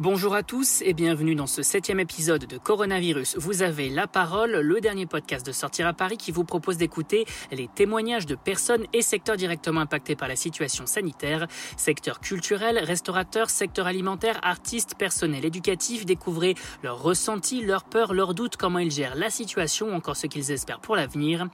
Bonjour à tous et bienvenue dans ce septième épisode de Coronavirus. Vous avez la parole, le dernier podcast de Sortir à Paris qui vous propose d'écouter les témoignages de personnes et secteurs directement impactés par la situation sanitaire. Secteur culturel, restaurateur, secteur alimentaire, artistes, personnel éducatif. Découvrez leurs ressentis, leurs peurs, leurs doutes, comment ils gèrent la situation, encore ce qu'ils espèrent pour l'avenir.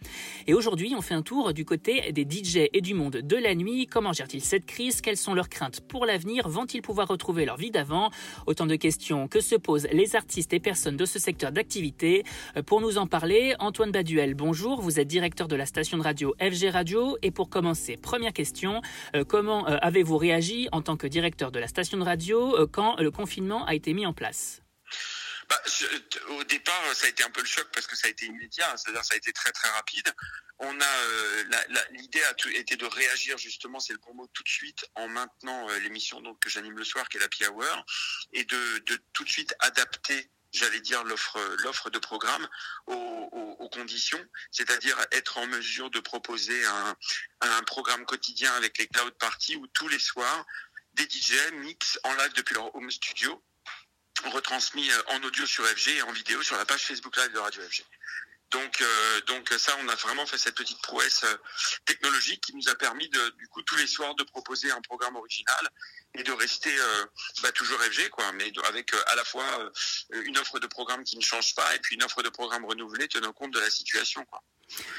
Et aujourd'hui, on fait un tour du côté des DJ et du monde de la nuit. Comment gèrent-ils cette crise? Quelles sont leurs craintes pour l'avenir? Vont-ils pouvoir retrouver leur vie d'avant? Autant de questions que se posent les artistes et personnes de ce secteur d'activité. Euh, pour nous en parler, Antoine Baduel, bonjour. Vous êtes directeur de la station de radio FG Radio. Et pour commencer, première question, euh, comment euh, avez-vous réagi en tant que directeur de la station de radio quand le confinement a été mis en place? Bah, au départ, ça a été un peu le choc parce que ça a été immédiat, c'est-à-dire ça a été très très rapide. On a euh, l'idée a été de réagir justement, c'est le bon mot tout de suite en maintenant euh, l'émission donc que j'anime le soir qui est la Happy Hour et de, tout de suite adapter j'allais dire l'offre de programme aux, conditions, c'est-à-dire être en mesure de proposer un, programme quotidien avec les cloud parties où tous les soirs des DJ mix en live depuis leur home studio retransmis euh, en audio sur FG et en vidéo sur la page Facebook Live de Radio FG. Donc, euh, donc ça, on a vraiment fait cette petite prouesse euh, technologique qui nous a permis du coup, tous les soirs, de proposer un programme original et de rester bah, toujours FG, quoi, mais avec à la fois une offre de programme qui ne change pas et puis une offre de programme renouvelée tenant compte de la situation.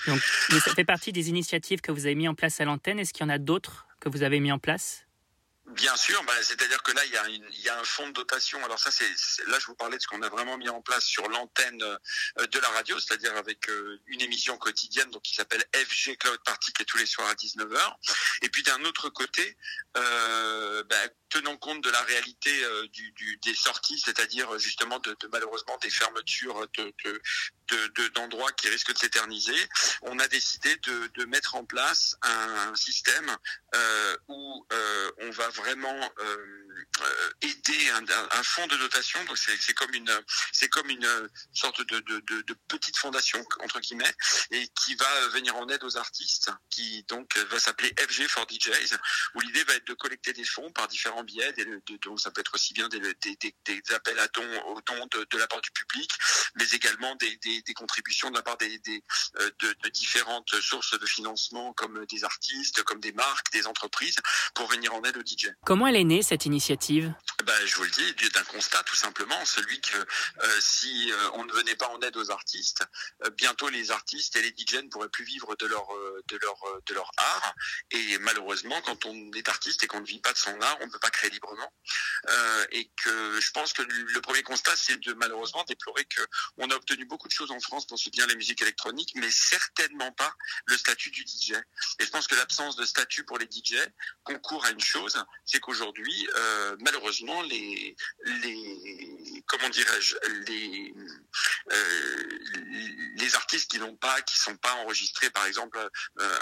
Donc, ça fait partie des initiatives que vous avez mis en place à l'antenne. Est-ce qu'il y en a d'autres que vous avez mis en place Bien sûr, bah, c'est-à-dire que là, il y, a un fonds de dotation. Alors ça, c'est là, je vous parlais de ce qu'on a vraiment mis en place sur l'antenne euh, de la radio, c'est-à-dire avec euh, une émission quotidienne donc qui s'appelle FG Cloud Party qui est tous les soirs à 19h. Et puis d'un autre côté, euh, bah, tenant compte de la réalité euh, des sorties, c'est-à-dire justement de, malheureusement des fermetures de, d'endroits qui risquent de s'éterniser, on a décidé de, de, mettre en place un, système euh, où euh, on va vraiment euh, un, un, fonds de dotation. Donc c'est comme une c'est comme une sorte de, de, de, petite fondation entre guillemets et qui va venir en aide aux artistes, qui donc va s'appeler FG for DJs, où l'idée va être de collecter des fonds par différents biais, des, donc ça peut être aussi bien des, des, des appels à dons aux dons de, de, la part du public, mais également des, des contributions de la part des, euh, de, de différentes sources de financement comme des artistes, comme des marques, des entreprises, pour venir en aide aux DJ. Comment elle est née cette initiative? Ben, je vous le dis, d'un constat tout simplement, celui que euh, si euh, on ne venait pas en aide aux artistes, euh, bientôt les artistes et les DJ ne pourraient plus vivre de leur de leur de leur art. Et malheureusement, quand on est artiste et qu'on ne vit pas de son art, on ne peut pas créer librement. et que je pense que le premier constat, c'est de malheureusement déplorer que on a obtenu beaucoup de choses en France pour soutenir les musiques électroniques, mais certainement pas le statut du DJ. Et je pense que l'absence de statut pour les DJ concourt à une chose, c'est qu'aujourd'hui, malheureusement les, les comment dirais-je, les, euh, les artistes qui n'ont pas, qui sont pas enregistrés, par exemple, euh,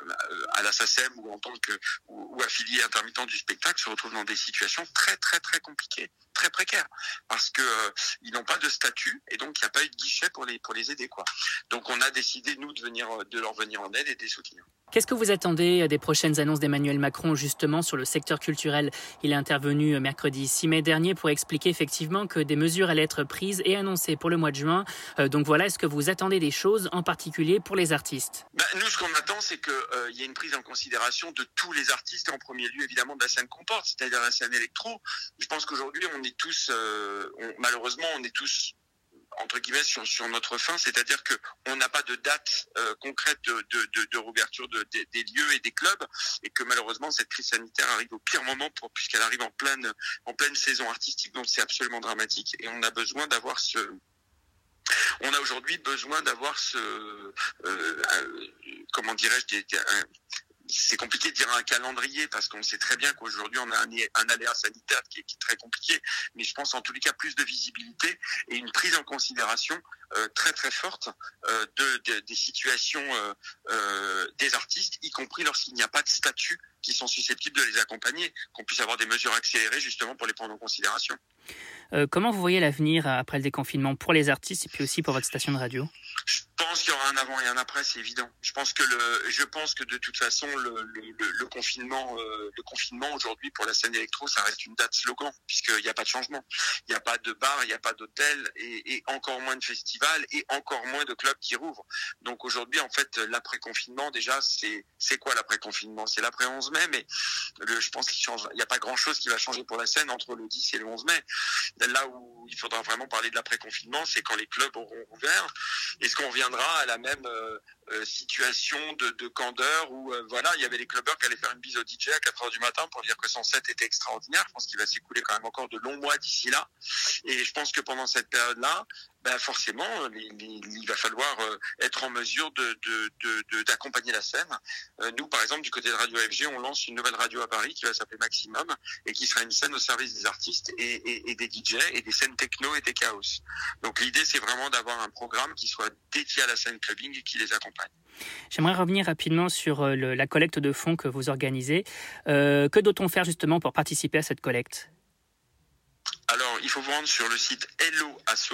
à la SACEM ou en tant que ou, affiliés intermittents du spectacle, se retrouvent dans des situations très très très compliquées, très précaires, parce que euh, ils n'ont pas de statut et donc il n'y a pas eu de guichet pour les pour les aider quoi. Donc on a décidé nous de venir de leur venir en aide et de les soutenir. Qu'est-ce que vous attendez des prochaines annonces d'Emmanuel Macron justement sur le secteur culturel? Il est intervenu mercredi 6 mai pour expliquer effectivement que des mesures allaient être prises et annoncées pour le mois de juin. Euh, donc voilà, est-ce que vous attendez des choses en particulier pour les artistes? Bah, Nous, ce qu'on attend, c'est qu'il euh, y ait une prise en considération de tous les artistes en premier lieu évidemment de la scène qu'on porte, c'est-à-dire la scène électro. Je pense qu'aujourd'hui, on est tous, euh, malheureusement, on est tous entre guillemets sur, notre fin, c'est-à-dire que on n'a pas de date euh, concrète de, de, rouverture de, des lieux et des clubs, et que malheureusement cette crise sanitaire arrive au pire moment puisqu'elle arrive en pleine en pleine saison artistique, donc c'est absolument dramatique, et on a besoin d'avoir ce on a aujourd'hui besoin d'avoir ce euh, euh comment dirais-je c'est compliqué de dire un calendrier parce qu'on sait très bien qu'aujourd'hui on a un, un aléa sanitaire qui est, qui est, très compliqué, mais je pense en tous les cas plus de visibilité et une prise en considération euh, très très forte euh, de, de, des situations euh, des artistes, y compris lorsqu'il n'y a pas de statut qui sont susceptibles de les accompagner, qu'on puisse avoir des mesures accélérées justement pour les prendre en considération. Comment vous voyez l'avenir après le déconfinement pour les artistes et puis aussi pour votre station de radio? Je pense qu'il y aura un avant et un après, c'est évident. Je pense que je pense que de toute façon, le, confinement, euh, le confinement aujourd'hui pour la scène électro, ça reste une date slogan puisqu'il n'y a pas de changement. Il n'y a pas de bar, il n'y a pas d'hôtel et, encore moins de festivals et encore moins de clubs qui rouvrent. Donc aujourd'hui, en fait, l'après-confinement, déjà, c'est, quoi l'après-confinement? C'est l'après 11 mai, mais je pense qu'il change. Il n'y a pas grand-chose qui va changer pour la scène entre le 10 et le 11 mai. Là où il faudra vraiment parler de l'après-confinement, c'est quand les clubs auront ouvert. Est-ce qu'on reviendra à la même euh, euh, situation de, de, candeur où euh, voilà, il y avait les clubbers qui allaient faire une bise au DJ à 4 heures du matin pour dire que son set était extraordinaire. Je pense qu'il va s'écouler quand même encore de longs mois d'ici là. Et je pense que pendant cette période-là, ben forcément, il va falloir être en mesure de d'accompagner la scène. nous, par exemple, du côté de Radio FG, on lance une nouvelle radio à Paris qui va s'appeler Maximum et qui sera une scène au service des artistes et, et, et des DJ et des scènes techno et des chaos. Donc l'idée, c'est vraiment d'avoir un programme qui soit dédié à la scène clubbing et qui les accompagne. J'aimerais revenir rapidement sur euh, le, la collecte de fonds que vous organisez. Euh, que doit-on faire justement pour participer à cette collecte? Alors, il faut vous rendre sur le site Hello Asso.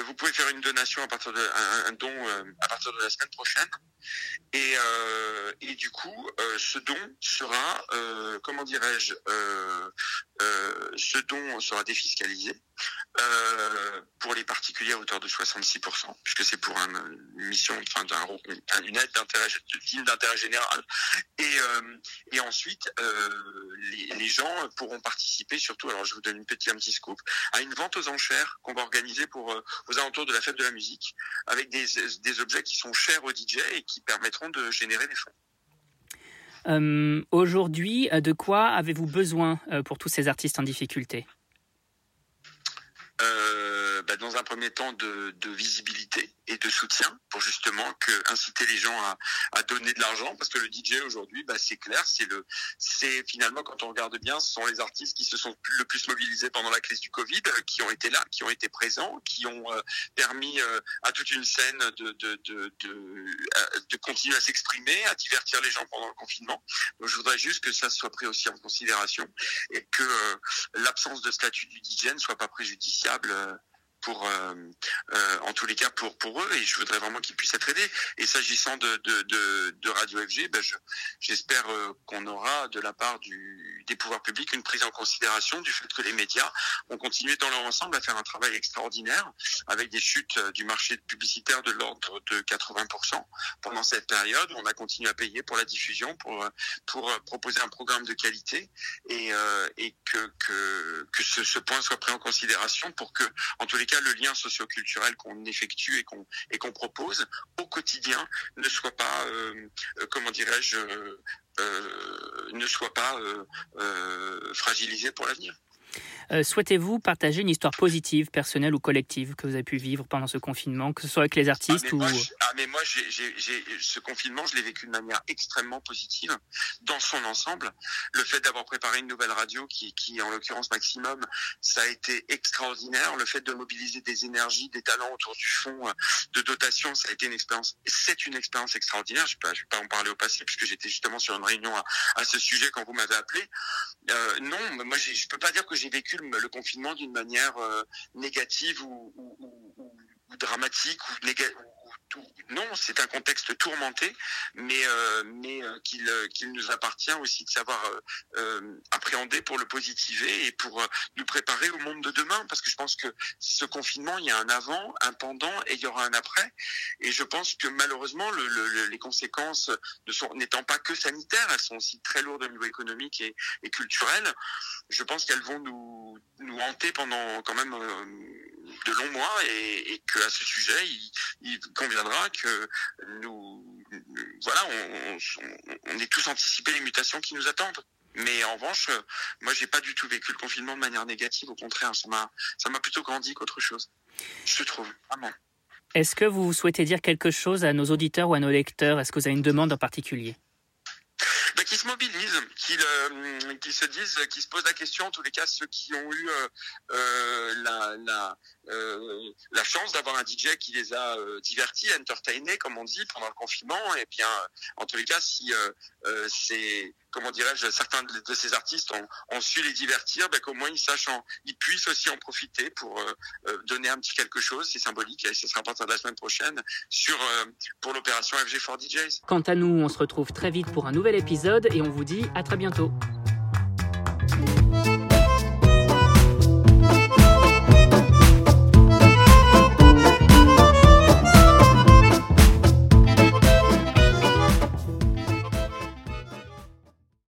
vous pouvez faire une donation à partir de un, don euh, à partir de la semaine prochaine. Et, euh, et du coup, euh, ce don sera, euh, comment dirais-je, euh, ce don sera défiscalisé pour les particuliers à hauteur de 66%, puisque c'est pour un, une mission, enfin, une aide d'intérêt, d'intérêt général. Et, et ensuite, les, les, gens pourront participer, surtout, alors je vous donne une petite, un petit scoop, à une vente aux enchères qu'on va organiser pour aux alentours de la fête de la musique, avec des, objets qui sont chers aux DJ et qui permettront de générer des fonds. Euh, Aujourd'hui, de quoi avez-vous besoin euh, pour tous ces artistes en difficulté? euh, Un premier temps, de, visibilité et de soutien pour justement inciter les gens à, donner de l'argent parce que le DJ aujourd'hui bah, c'est clair c'est le c'est finalement quand on regarde bien ce sont les artistes qui se sont le plus mobilisés pendant la crise du Covid euh, qui ont été là qui ont été présents qui ont euh, permis euh, à toute une scène de de, de, de, de continuer à s'exprimer à divertir les gens pendant le confinement. Donc je voudrais juste que ça soit pris aussi en considération et que l'absence de statut du DJ ne soit pas préjudiciable pour euh, euh, en tous les cas pour pour eux et je voudrais vraiment qu'ils puissent être aidés. Et s'agissant de, de, de, Radio FG ben je, j'espère euh, qu'on aura de la part du, des pouvoirs publics une prise en considération du fait que les médias ont continué dans leur ensemble à faire un travail extraordinaire avec des chutes du marché publicitaire de l'ordre de 80% pendant cette période. On a continué à payer pour la diffusion pour pour proposer un programme de qualité et, et que que, que ce, ce point soit pris en considération pour que en tous les cas le lien socioculturel qu'on effectue et qu'on et qu'on propose au quotidien ne soit pas euh, comment dirais-je euh, ne soit pas euh, fragilisé pour l'avenir. Euh, Souhaitez-vous partager une histoire positive, personnelle ou collective que vous avez pu vivre pendant ce confinement, que ce soit avec les artistes ah, ou... Moi, ah mais moi, j'ai, ce confinement, je l'ai vécu de manière extrêmement positive dans son ensemble. Le fait d'avoir préparé une nouvelle radio, qui, qui en l'occurrence Maximum, ça a été extraordinaire. Le fait de mobiliser des énergies, des talents autour du fond euh, de dotation, ça a été une expérience. C'est une expérience extraordinaire. Je ne vais, vais, pas en parler au passé puisque j'étais justement sur une réunion à, à ce sujet quand vous m'avez appelé. Euh, non, moi, je peux pas dire que j'ai vécu le, confinement d'une manière euh, négative ou, ou, dramatique non, c'est un contexte tourmenté, mais euh, mais euh, qu'il qu'il nous appartient aussi de savoir euh, appréhender pour le positiver et pour nous préparer au monde de demain, parce que je pense que ce confinement, il y a un avant, un pendant et il y aura un après, et je pense que malheureusement, le, le, les conséquences n'étant pas que sanitaires, elles sont aussi très lourdes au niveau économique et, et culturel. Je pense qu'elles vont nous nous hanter pendant quand même de longs mois et, et qu'à ce sujet, il, il conviendra que nous, voilà, on, on, on est tous anticipé les mutations qui nous attendent. Mais en revanche, moi, j'ai pas du tout vécu le confinement de manière négative. Au contraire, ça m'a, ça m'a plutôt grandi qu'autre chose. Je trouve, vraiment. Est-ce que vous souhaitez dire quelque chose à nos auditeurs ou à nos lecteurs? Est-ce que vous avez une demande en particulier? Ben, qui se mobilisent, qui, euh, qui se disent, qui se posent la question, en tous les cas ceux qui ont eu euh, euh, la, la, euh, la chance d'avoir un DJ qui les a euh, divertis, entertainés, comme on dit, pendant le confinement, et bien, en tous les cas, si euh, c'est comment dirais-je, certains de ces artistes ont, su les divertir, ben, qu'au moins ils sachent, ils puissent aussi en profiter pour donner un petit quelque chose, c'est symbolique et ce sera à partir de la semaine prochaine sur pour l'opération FG4 DJs. Quant à nous, on se retrouve très vite pour un nouvel épisode et on vous dit à très bientôt.